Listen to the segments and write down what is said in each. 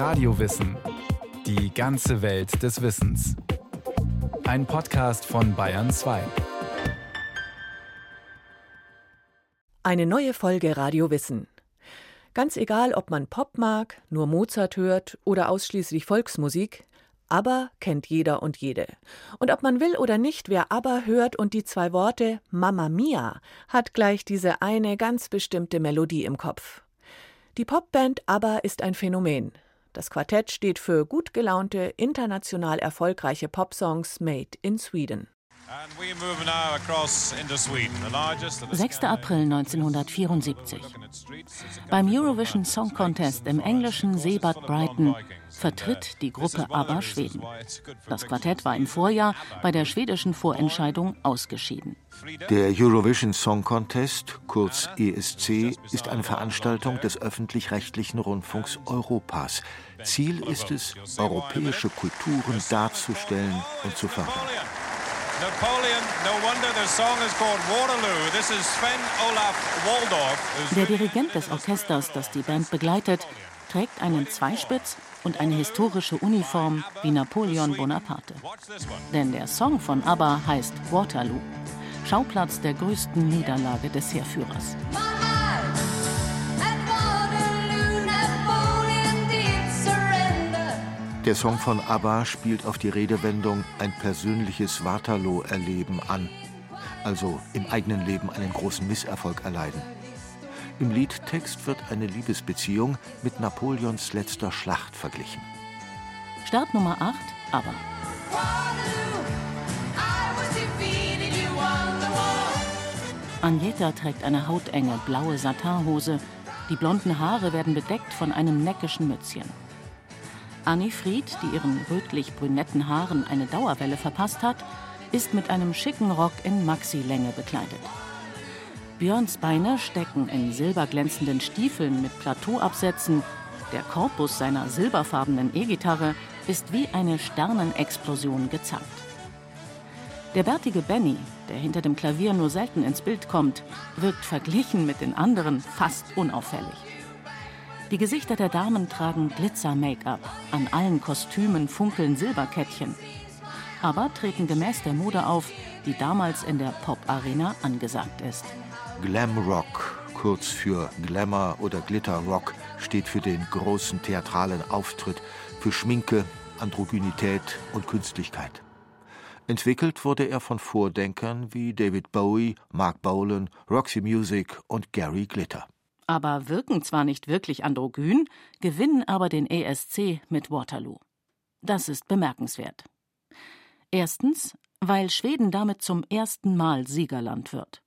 Radiowissen. Die ganze Welt des Wissens. Ein Podcast von Bayern 2. Eine neue Folge Radio Wissen. Ganz egal, ob man Pop mag, nur Mozart hört oder ausschließlich Volksmusik, ABBA kennt jeder und jede. Und ob man will oder nicht, wer ABBA hört und die zwei Worte Mamma Mia, hat gleich diese eine ganz bestimmte Melodie im Kopf. Die Popband ABBA ist ein Phänomen. Das Quartett steht für gut gelaunte, international erfolgreiche Popsongs made in Sweden. 6. April 1974. Beim Eurovision Song Contest im englischen Seebad Brighton vertritt die Gruppe ABBA Schweden. Das Quartett war im Vorjahr bei der schwedischen Vorentscheidung ausgeschieden. Der Eurovision Song Contest, kurz ESC, ist eine Veranstaltung des öffentlich-rechtlichen Rundfunks Europas. Ziel ist es, europäische Kulturen darzustellen und zu fördern. Der Dirigent des Orchesters, das die Band begleitet, trägt einen Zweispitz und eine historische Uniform wie Napoleon Bonaparte. Denn der Song von ABBA heißt Waterloo, Schauplatz der größten Niederlage des Heerführers. Der Song von ABBA spielt auf die Redewendung ein persönliches Waterloo-Erleben an, also im eigenen Leben einen großen Misserfolg erleiden. Im Liedtext wird eine Liebesbeziehung mit Napoleons letzter Schlacht verglichen. Start Nummer 8, ABBA. Agneta trägt eine hautenge blaue Satinhose. Die blonden Haare werden bedeckt von einem neckischen Mützchen. Annie Fried, die ihren rötlich-brünetten Haaren eine Dauerwelle verpasst hat, ist mit einem schicken Rock in Maxi-Länge bekleidet. Björns Beine stecken in silberglänzenden Stiefeln mit Plateauabsätzen. Der Korpus seiner silberfarbenen E-Gitarre ist wie eine Sternenexplosion gezankt. Der bärtige Benny, der hinter dem Klavier nur selten ins Bild kommt, wirkt verglichen mit den anderen fast unauffällig. Die Gesichter der Damen tragen Glitzer-Make-up. An allen Kostümen funkeln Silberkettchen. Aber treten gemäß der Mode auf, die damals in der Pop-Arena angesagt ist. Glam Rock, kurz für Glamour oder Glitter Rock, steht für den großen theatralen Auftritt, für Schminke, Androgynität und Künstlichkeit. Entwickelt wurde er von Vordenkern wie David Bowie, Mark Bolan, Roxy Music und Gary Glitter aber wirken zwar nicht wirklich androgyn, gewinnen aber den ESC mit Waterloo. Das ist bemerkenswert. Erstens, weil Schweden damit zum ersten Mal Siegerland wird.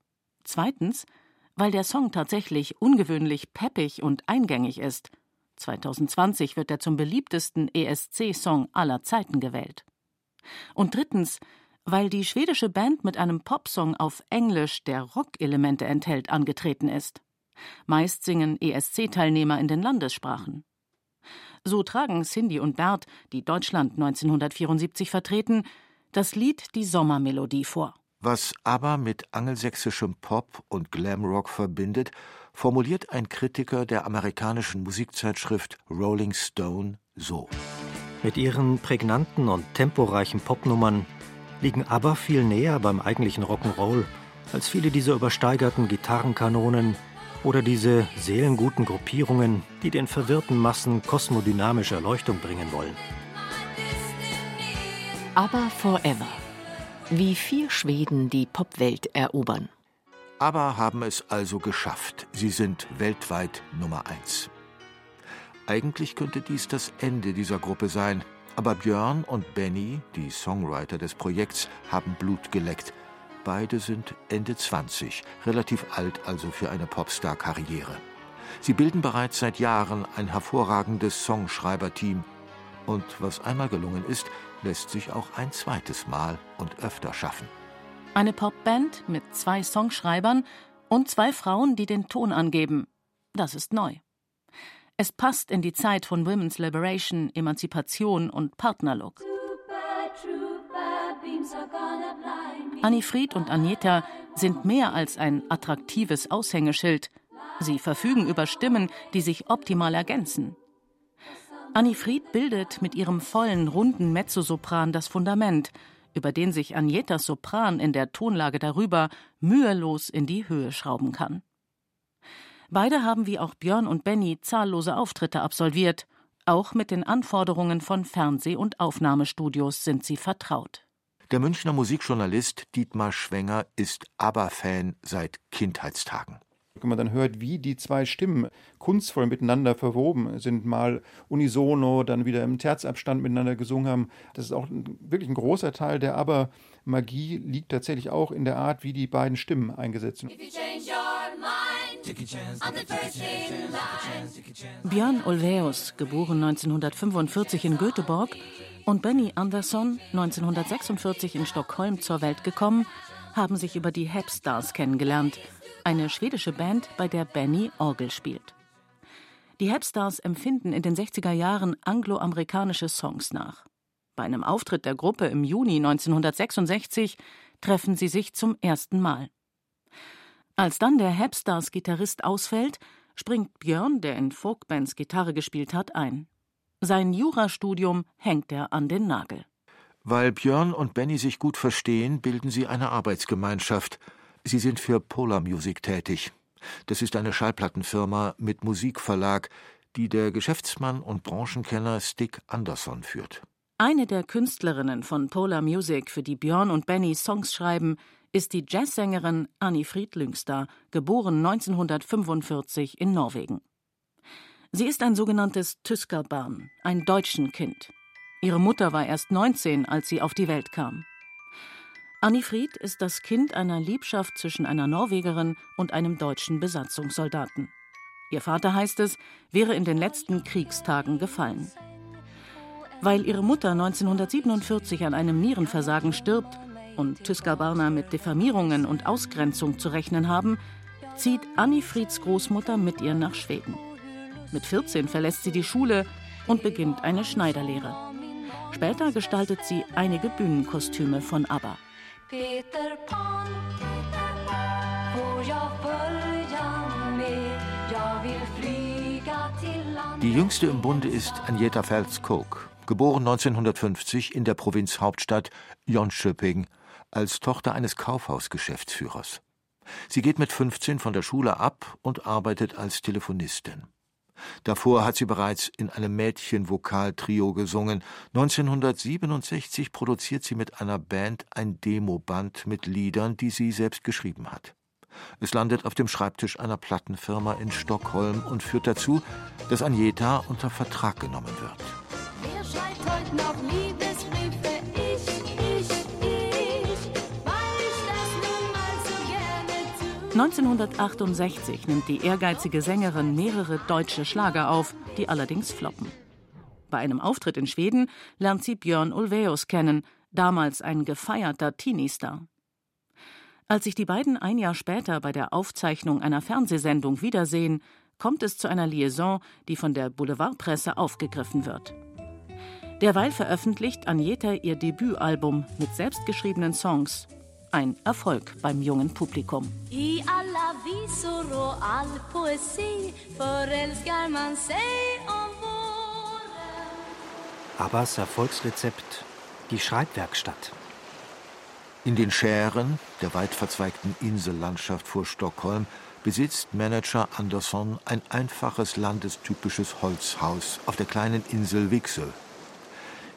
Zweitens, weil der Song tatsächlich ungewöhnlich peppig und eingängig ist. 2020 wird er zum beliebtesten ESC-Song aller Zeiten gewählt. Und drittens, weil die schwedische Band mit einem Popsong auf Englisch, der Rockelemente enthält, angetreten ist. Meist singen ESC-Teilnehmer in den Landessprachen. So tragen Cindy und Bert, die Deutschland 1974 vertreten, das Lied Die Sommermelodie vor. Was aber mit angelsächsischem Pop und Glamrock verbindet, formuliert ein Kritiker der amerikanischen Musikzeitschrift Rolling Stone so. Mit ihren prägnanten und temporeichen Popnummern liegen aber viel näher beim eigentlichen Rock'n'Roll als viele dieser übersteigerten Gitarrenkanonen, oder diese seelenguten Gruppierungen, die den verwirrten Massen kosmodynamische Erleuchtung bringen wollen. Aber Forever. Wie vier Schweden die Popwelt erobern. Aber haben es also geschafft. Sie sind weltweit Nummer eins. Eigentlich könnte dies das Ende dieser Gruppe sein, aber Björn und Benny, die Songwriter des Projekts, haben Blut geleckt Beide sind Ende 20, relativ alt also für eine Popstar-Karriere. Sie bilden bereits seit Jahren ein hervorragendes Songschreiberteam. Und was einmal gelungen ist, lässt sich auch ein zweites Mal und öfter schaffen. Eine Popband mit zwei Songschreibern und zwei Frauen, die den Ton angeben. Das ist neu. Es passt in die Zeit von Women's Liberation, Emanzipation und Partnerlook. Annie Fried und Agneta sind mehr als ein attraktives Aushängeschild. Sie verfügen über Stimmen, die sich optimal ergänzen. Annie Fried bildet mit ihrem vollen, runden Mezzosopran das Fundament, über den sich Agnetas Sopran in der Tonlage darüber mühelos in die Höhe schrauben kann. Beide haben wie auch Björn und Benny zahllose Auftritte absolviert. Auch mit den Anforderungen von Fernseh- und Aufnahmestudios sind sie vertraut. Der Münchner Musikjournalist Dietmar Schwenger ist ABBA-Fan seit Kindheitstagen. Wenn man dann hört, wie die zwei Stimmen kunstvoll miteinander verwoben sind, mal unisono, dann wieder im Terzabstand miteinander gesungen haben, das ist auch wirklich ein großer Teil der aber Magie liegt tatsächlich auch in der Art, wie die beiden Stimmen eingesetzt sind. Björn Ulvaeus, geboren 1945 in Göteborg, und Benny Andersson, 1946 in Stockholm zur Welt gekommen, haben sich über die Hepstars kennengelernt, eine schwedische Band, bei der Benny Orgel spielt. Die Hepstars empfinden in den 60er Jahren angloamerikanische Songs nach. Bei einem Auftritt der Gruppe im Juni 1966 treffen sie sich zum ersten Mal. Als dann der Hepstars Gitarrist ausfällt, springt Björn, der in Folkbands Gitarre gespielt hat, ein. Sein Jurastudium hängt er an den Nagel. Weil Björn und Benny sich gut verstehen, bilden sie eine Arbeitsgemeinschaft – Sie sind für Polar Music tätig. Das ist eine Schallplattenfirma mit Musikverlag, die der Geschäftsmann und Branchenkenner Stick Anderson führt. Eine der Künstlerinnen von Polar Music, für die Björn und Benny Songs schreiben, ist die Jazzsängerin Annie Fried Lyngster, geboren 1945 in Norwegen. Sie ist ein sogenanntes Tyskerbarn, ein deutschen Kind. Ihre Mutter war erst 19, als sie auf die Welt kam. Annifried ist das Kind einer Liebschaft zwischen einer Norwegerin und einem deutschen Besatzungssoldaten. Ihr Vater, heißt es, wäre in den letzten Kriegstagen gefallen. Weil ihre Mutter 1947 an einem Nierenversagen stirbt und Tüsker-Barner mit Diffamierungen und Ausgrenzung zu rechnen haben, zieht Annifrieds Großmutter mit ihr nach Schweden. Mit 14 verlässt sie die Schule und beginnt eine Schneiderlehre. Später gestaltet sie einige Bühnenkostüme von ABBA. Peter Pan Får jag följa med Jag vill flyga till land Die jüngste im Bunde ist Agneta Phelps-Coke, geboren 1950 in der Provinzhauptstadt Jönköping als Tochter eines Kaufhausgeschäftsführers. Sie geht mit 15 von der Schule ab und arbeitet als Telefonistin. Davor hat sie bereits in einem Mädchenvokaltrio gesungen. 1967 produziert sie mit einer Band ein Demoband mit Liedern, die sie selbst geschrieben hat. Es landet auf dem Schreibtisch einer Plattenfirma in Stockholm und führt dazu, dass Agneta unter Vertrag genommen wird. Wer schreit heute noch Liebesbriefe? 1968 nimmt die ehrgeizige Sängerin mehrere deutsche Schlager auf, die allerdings floppen. Bei einem Auftritt in Schweden lernt sie Björn Ulvaeus kennen, damals ein gefeierter Teenie-Star. Als sich die beiden ein Jahr später bei der Aufzeichnung einer Fernsehsendung wiedersehen, kommt es zu einer Liaison, die von der Boulevardpresse aufgegriffen wird. Derweil veröffentlicht Agneta ihr Debütalbum mit selbstgeschriebenen Songs ein Erfolg beim jungen Publikum. I alla visor och all poesi förälskar man sig om våren. Abbas Erfolgsrezept, die Schreibwerkstatt. In den Schären der weit verzweigten Insellandschaft vor Stockholm besitzt Manager Andersson ein einfaches landestypisches Holzhaus auf der kleinen Insel Wixel.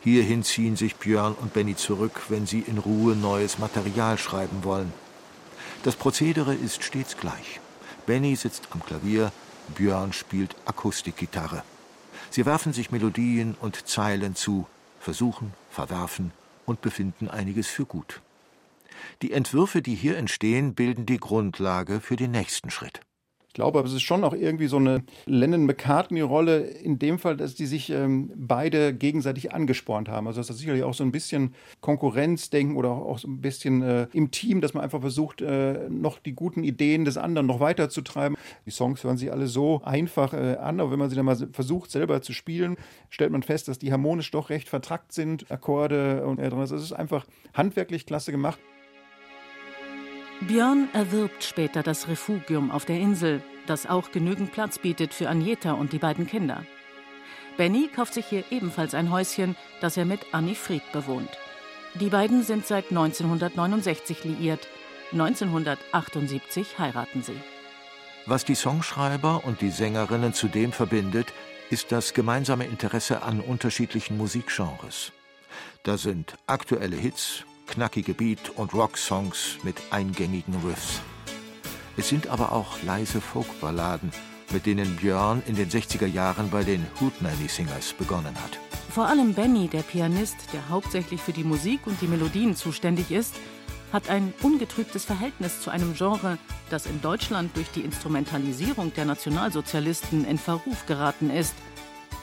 Hierhin ziehen sich Björn und Benny zurück, wenn sie in Ruhe neues Material schreiben wollen. Das Prozedere ist stets gleich. Benny sitzt am Klavier, Björn spielt Akustikgitarre. Sie werfen sich Melodien und Zeilen zu, versuchen, verwerfen und befinden einiges für gut. Die Entwürfe, die hier entstehen, bilden die Grundlage für den nächsten Schritt glaube aber, es ist schon auch irgendwie so eine Lennon-McCartney-Rolle in dem Fall, dass die sich ähm, beide gegenseitig angespornt haben. Also das ist sicherlich auch so ein bisschen Konkurrenzdenken oder auch so ein bisschen äh, im Team, dass man einfach versucht, äh, noch die guten Ideen des anderen noch weiterzutreiben. Die Songs hören sich alle so einfach äh, an, aber wenn man sie dann mal versucht, selber zu spielen, stellt man fest, dass die harmonisch doch recht vertrackt sind, Akkorde und äh, drin. Also es ist einfach handwerklich klasse gemacht. Björn erwirbt später das Refugium auf der Insel, das auch genügend Platz bietet für Agneta und die beiden Kinder. Benny kauft sich hier ebenfalls ein Häuschen, das er mit Annie Fried bewohnt. Die beiden sind seit 1969 liiert. 1978 heiraten sie. Was die Songschreiber und die Sängerinnen zudem verbindet, ist das gemeinsame Interesse an unterschiedlichen Musikgenres. Da sind aktuelle Hits, knackige Beat- und Rocksongs mit eingängigen Riffs. Es sind aber auch leise Folkballaden, mit denen Björn in den 60er Jahren bei den Hootenanny Singers begonnen hat. Vor allem Benny, der Pianist, der hauptsächlich für die Musik und die Melodien zuständig ist, hat ein ungetrübtes Verhältnis zu einem Genre, das in Deutschland durch die Instrumentalisierung der Nationalsozialisten in Verruf geraten ist,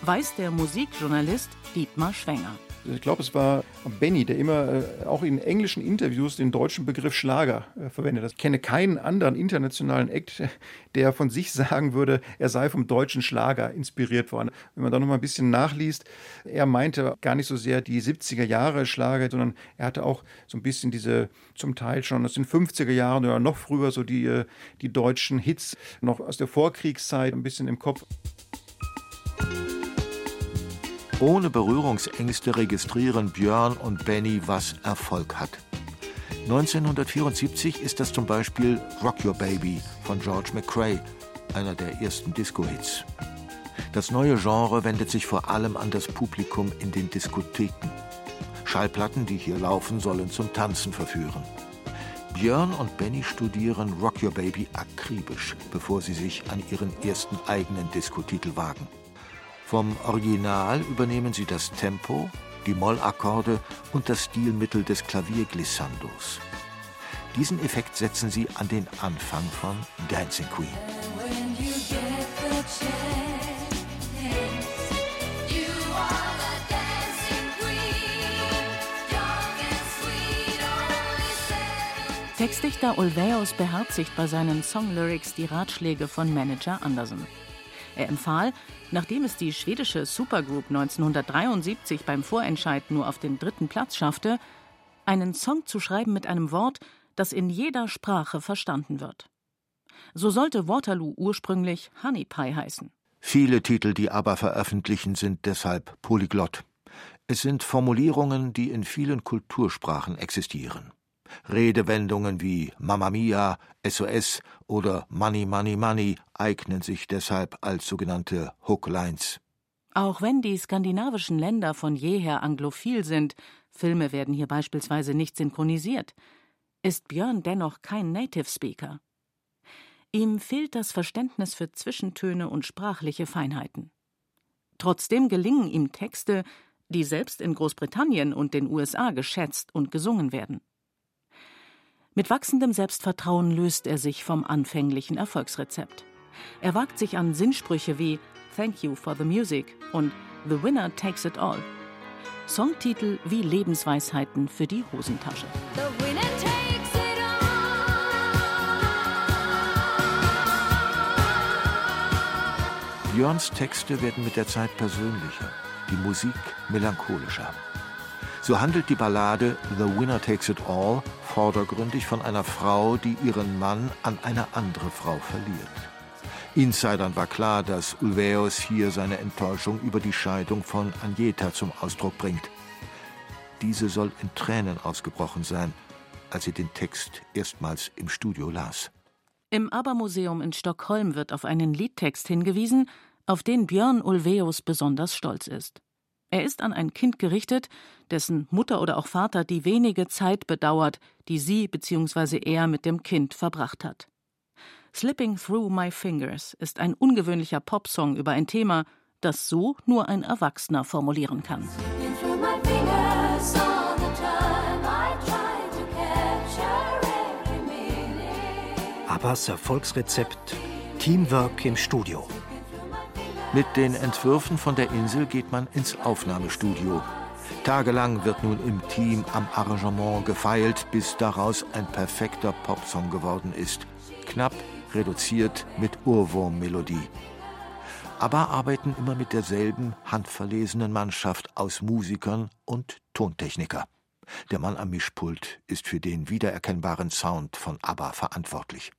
weiß der Musikjournalist Dietmar Schwenger. Ich glaube, es war Benny, der immer äh, auch in englischen Interviews den deutschen Begriff Schlager äh, verwendet. Ich kenne keinen anderen internationalen Act, der von sich sagen würde, er sei vom deutschen Schlager inspiriert worden. Wenn man da noch mal ein bisschen nachliest, er meinte gar nicht so sehr die 70er Jahre Schlager, sondern er hatte auch so ein bisschen diese zum Teil schon aus den 50er Jahren oder noch früher so die, äh, die deutschen Hits noch aus der Vorkriegszeit ein bisschen im Kopf. Ohne Berührungsängste registrieren Björn und Benny, was Erfolg hat. 1974 ist das zum Beispiel Rock Your Baby von George McCrae, einer der ersten Disco-Hits. Das neue Genre wendet sich vor allem an das Publikum in den Diskotheken. Schallplatten, die hier laufen, sollen zum Tanzen verführen. Björn und Benny studieren Rock Your Baby akribisch, bevor sie sich an ihren ersten eigenen Diskotitel wagen. Vom Original übernehmen sie das Tempo, die Mollakkorde und das Stilmittel des Klavierglissandos. Diesen Effekt setzen sie an den Anfang von Dancing Queen. Textdichter Ulvaeus beherzigt bei seinen Songlyrics die Ratschläge von Manager Anderson. Er empfahl, nachdem es die schwedische Supergroup 1973 beim Vorentscheid nur auf den dritten Platz schaffte, einen Song zu schreiben mit einem Wort, das in jeder Sprache verstanden wird. So sollte Waterloo ursprünglich Honey Pie heißen. Viele Titel, die aber veröffentlichen, sind deshalb polyglott. Es sind Formulierungen, die in vielen Kultursprachen existieren. Redewendungen wie Mamma Mia, SOS oder Money, Money, Money eignen sich deshalb als sogenannte Hooklines. Auch wenn die skandinavischen Länder von jeher anglophil sind, Filme werden hier beispielsweise nicht synchronisiert, ist Björn dennoch kein Native Speaker. Ihm fehlt das Verständnis für Zwischentöne und sprachliche Feinheiten. Trotzdem gelingen ihm Texte, die selbst in Großbritannien und den USA geschätzt und gesungen werden. Mit wachsendem Selbstvertrauen löst er sich vom anfänglichen Erfolgsrezept. Er wagt sich an Sinnsprüche wie Thank you for the music und The winner takes it all. Songtitel wie Lebensweisheiten für die Hosentasche. Björns Texte werden mit der Zeit persönlicher, die Musik melancholischer. So handelt die Ballade The Winner Takes It All vordergründig von einer Frau, die ihren Mann an eine andere Frau verliert. Insidern war klar, dass Ulvaeus hier seine Enttäuschung über die Scheidung von Agneta zum Ausdruck bringt. Diese soll in Tränen ausgebrochen sein, als sie den Text erstmals im Studio las. Im ABBA-Museum in Stockholm wird auf einen Liedtext hingewiesen, auf den Björn Ulvaeus besonders stolz ist. Er ist an ein Kind gerichtet, dessen Mutter oder auch Vater die wenige Zeit bedauert, die sie bzw. er mit dem Kind verbracht hat. Slipping Through My Fingers ist ein ungewöhnlicher Popsong über ein Thema, das so nur ein Erwachsener formulieren kann. Abbas Erfolgsrezept Teamwork im Studio. Mit den Entwürfen von der Insel geht man ins Aufnahmestudio. Tagelang wird nun im Team am Arrangement gefeilt, bis daraus ein perfekter Popsong geworden ist. Knapp, reduziert mit Urwurmmelodie. Aber arbeiten immer mit derselben handverlesenen Mannschaft aus Musikern und Tontechniker. Der Mann am Mischpult ist für den wiedererkennbaren Sound von ABBA verantwortlich.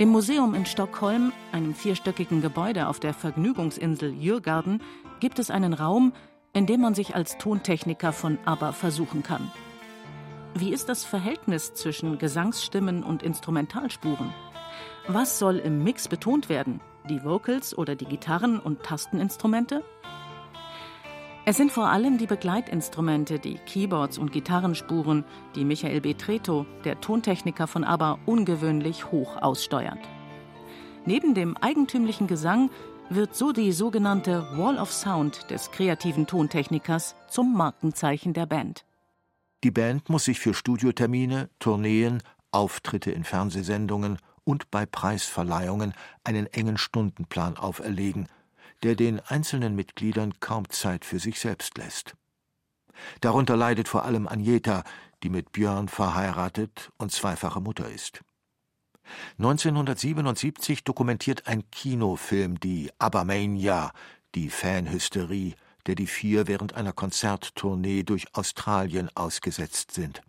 Im Museum in Stockholm, einem vierstöckigen Gebäude auf der Vergnügungsinsel Djurgarden, gibt es einen Raum, in dem man sich als Tontechniker von ABBA versuchen kann. Wie ist das Verhältnis zwischen Gesangsstimmen und Instrumentalspuren? Was soll im Mix betont werden? Die Vocals oder die Gitarren und Tasteninstrumente? Es sind vor allem die Begleitinstrumente, die Keyboards und Gitarrenspuren, die Michael B. Treto, der Tontechniker von ABBA, ungewöhnlich hoch aussteuert. Neben dem eigentümlichen Gesang wird so die sogenannte Wall of Sound des kreativen Tontechnikers zum Markenzeichen der Band. Die Band muss sich für Studiotermine, Tourneen, Auftritte in Fernsehsendungen und bei Preisverleihungen einen engen Stundenplan auferlegen, der den einzelnen Mitgliedern kaum Zeit für sich selbst lässt. Darunter leidet vor allem Agneta, die mit Björn verheiratet und zweifache Mutter ist. 1977 dokumentiert ein Kinofilm die Abermania, die Fanhysterie, der die vier während einer Konzerttournee durch Australien ausgesetzt sind.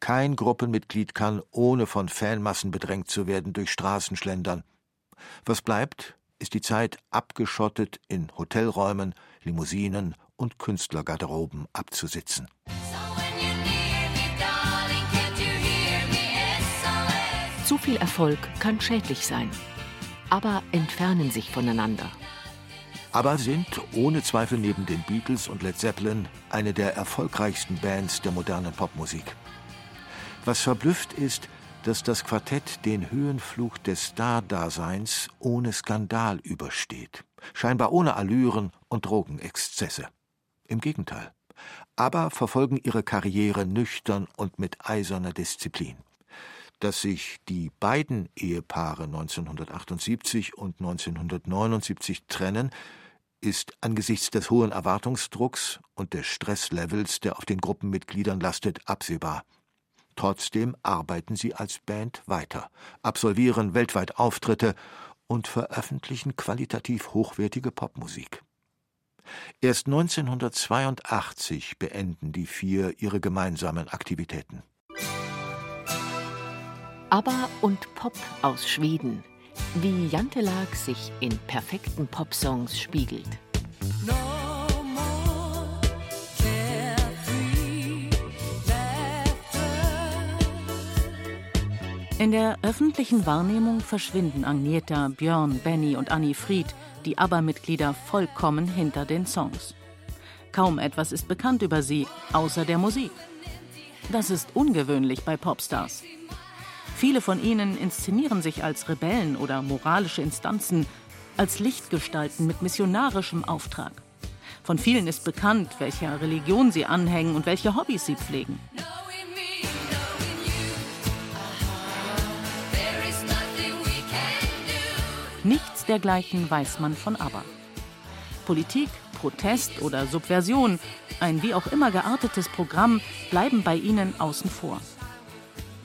Kein Gruppenmitglied kann, ohne von Fanmassen bedrängt zu werden, durch Straßen schlendern. Was bleibt, ist die Zeit abgeschottet in Hotelräumen, Limousinen und Künstlergarderoben abzusitzen. Zu viel Erfolg kann schädlich sein, aber entfernen sich voneinander aber sind ohne Zweifel neben den Beatles und Led Zeppelin eine der erfolgreichsten Bands der modernen Popmusik. Was verblüfft ist, dass das Quartett den Höhenflug des Star-Daseins ohne Skandal übersteht, scheinbar ohne Allüren und Drogenexzesse. Im Gegenteil. Aber verfolgen ihre Karriere nüchtern und mit eiserner Disziplin. Dass sich die beiden Ehepaare 1978 und 1979 trennen, ist angesichts des hohen Erwartungsdrucks und des Stresslevels, der auf den Gruppenmitgliedern lastet, absehbar. Trotzdem arbeiten sie als Band weiter, absolvieren weltweit Auftritte und veröffentlichen qualitativ hochwertige Popmusik. Erst 1982 beenden die vier ihre gemeinsamen Aktivitäten. ABBA und Pop aus Schweden wie Jantelag sich in perfekten Popsongs spiegelt. In der öffentlichen Wahrnehmung verschwinden Agneta, Björn, Benny und Annie Fried, die ABBA-Mitglieder, vollkommen hinter den Songs. Kaum etwas ist bekannt über sie, außer der Musik. Das ist ungewöhnlich bei Popstars. Viele von ihnen inszenieren sich als Rebellen oder moralische Instanzen, als Lichtgestalten mit missionarischem Auftrag. Von vielen ist bekannt, welcher Religion sie anhängen und welche Hobbys sie pflegen. Nichts dergleichen weiß man von ABBA. Politik, Protest oder Subversion, ein wie auch immer geartetes Programm bleiben bei ihnen außen vor.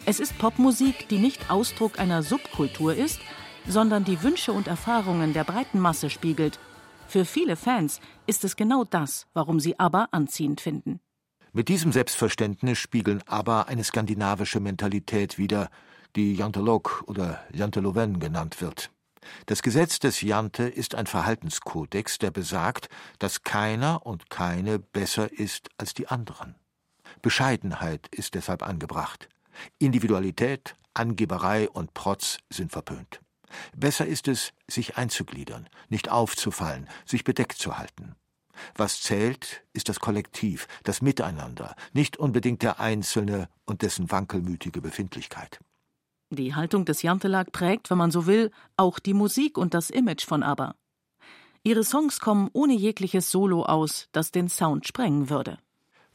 Es ist Popmusik, die nicht Ausdruck einer Subkultur ist, sondern die Wünsche und Erfahrungen der breiten Masse spiegelt. Für viele Fans ist es genau das, warum sie ABBA anziehend finden. Mit diesem Selbstverständnis spiegeln ABBA eine skandinavische Mentalität wider, die Jantelok oder Janteloven genannt wird. Das Gesetz des Jante ist ein Verhaltenskodex, der besagt, dass keiner und keine besser ist als die anderen. Bescheidenheit ist deshalb angebracht. Individualität, Angeberei und Protz sind verpönt. Besser ist es, sich einzugliedern, nicht aufzufallen, sich bedeckt zu halten. Was zählt, ist das Kollektiv, das Miteinander, nicht unbedingt der Einzelne und dessen wankelmütige Befindlichkeit. Die Haltung des Jantelag prägt, wenn man so will, auch die Musik und das Image von ABBA. Ihre Songs kommen ohne jegliches Solo aus, das den Sound sprengen würde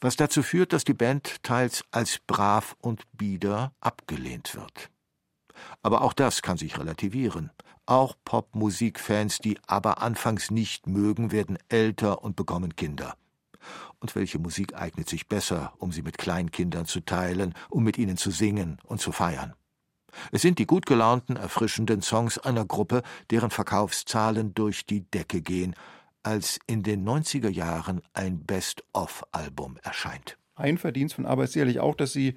was dazu führt, dass die Band teils als brav und bieder abgelehnt wird. Aber auch das kann sich relativieren. Auch Popmusikfans, die aber anfangs nicht mögen, werden älter und bekommen Kinder. Und welche Musik eignet sich besser, um sie mit Kleinkindern zu teilen, um mit ihnen zu singen und zu feiern? Es sind die gut gelaunten, erfrischenden Songs einer Gruppe, deren Verkaufszahlen durch die Decke gehen als in den 90er Jahren ein Best-of-Album erscheint. Ein Verdienst von ABBA ist sicherlich auch, dass sie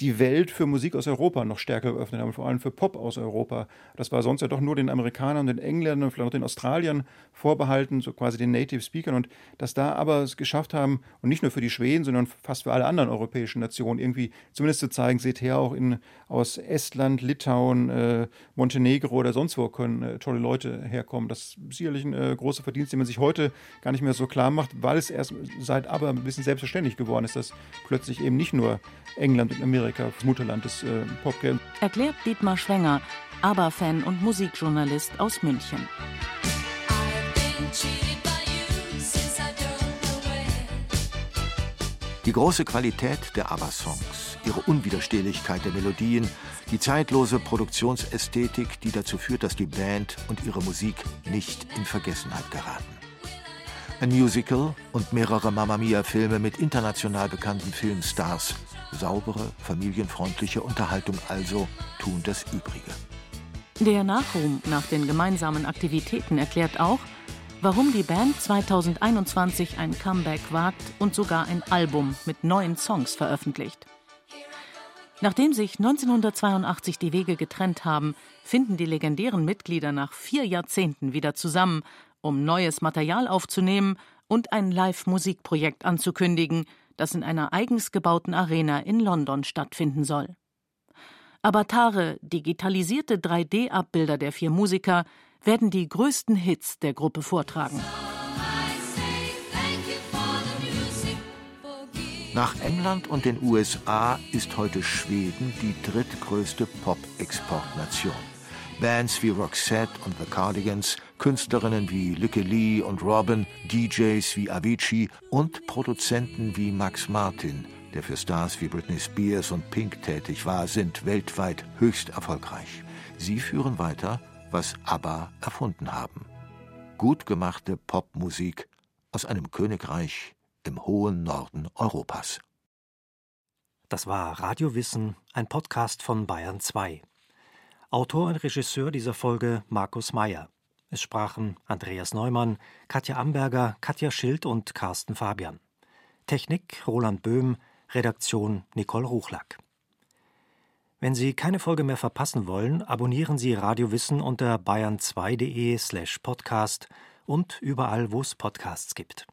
die Welt für Musik aus Europa noch stärker geöffnet haben, vor allem für Pop aus Europa. Das war sonst ja doch nur den Amerikanern, den Engländern, vielleicht auch den Australiern vorbehalten, so quasi den Native Speakern. Und dass da aber es geschafft haben, und nicht nur für die Schweden, sondern fast für alle anderen europäischen Nationen, irgendwie zumindest zu zeigen, seht her, auch in, aus Estland, Litauen, äh, Montenegro oder sonst wo können äh, tolle Leute herkommen. Das ist sicherlich ein äh, großer Verdienst, den man sich heute gar nicht mehr so klar macht, weil es erst seit aber ein bisschen selbstverständlich geworden ist, dass plötzlich eben nicht nur England und Amerika das Mutterland des äh, Popgeld. Erklärt Dietmar Schwenger, ABBA-Fan und Musikjournalist aus München. Die große Qualität der ABBA-Songs, ihre Unwiderstehlichkeit der Melodien, die zeitlose Produktionsästhetik, die dazu führt, dass die Band und ihre Musik nicht in Vergessenheit geraten. Ein Musical und mehrere Mamma Mia-Filme mit international bekannten Filmstars. Saubere, familienfreundliche Unterhaltung also tun das Übrige. Der Nachruhm nach den gemeinsamen Aktivitäten erklärt auch, warum die Band 2021 ein Comeback wagt und sogar ein Album mit neuen Songs veröffentlicht. Nachdem sich 1982 die Wege getrennt haben, finden die legendären Mitglieder nach vier Jahrzehnten wieder zusammen um neues Material aufzunehmen und ein Live-Musikprojekt anzukündigen, das in einer eigens gebauten Arena in London stattfinden soll. Avatare, digitalisierte 3D-Abbilder der vier Musiker, werden die größten Hits der Gruppe vortragen. Nach England und den USA ist heute Schweden die drittgrößte Pop-Exportnation. Bands wie Roxette und The Cardigans, Künstlerinnen wie Lykke Lee und Robin, DJs wie Avicii und Produzenten wie Max Martin, der für Stars wie Britney Spears und Pink tätig war, sind weltweit höchst erfolgreich. Sie führen weiter, was ABBA erfunden haben. Gut gemachte Popmusik aus einem Königreich im hohen Norden Europas. Das war Radiowissen, ein Podcast von Bayern 2. Autor und Regisseur dieser Folge Markus Meyer. Es sprachen Andreas Neumann, Katja Amberger, Katja Schild und Carsten Fabian. Technik Roland Böhm, Redaktion Nicole Ruchlack. Wenn Sie keine Folge mehr verpassen wollen, abonnieren Sie Radiowissen unter bayern2.de slash podcast und überall, wo es Podcasts gibt.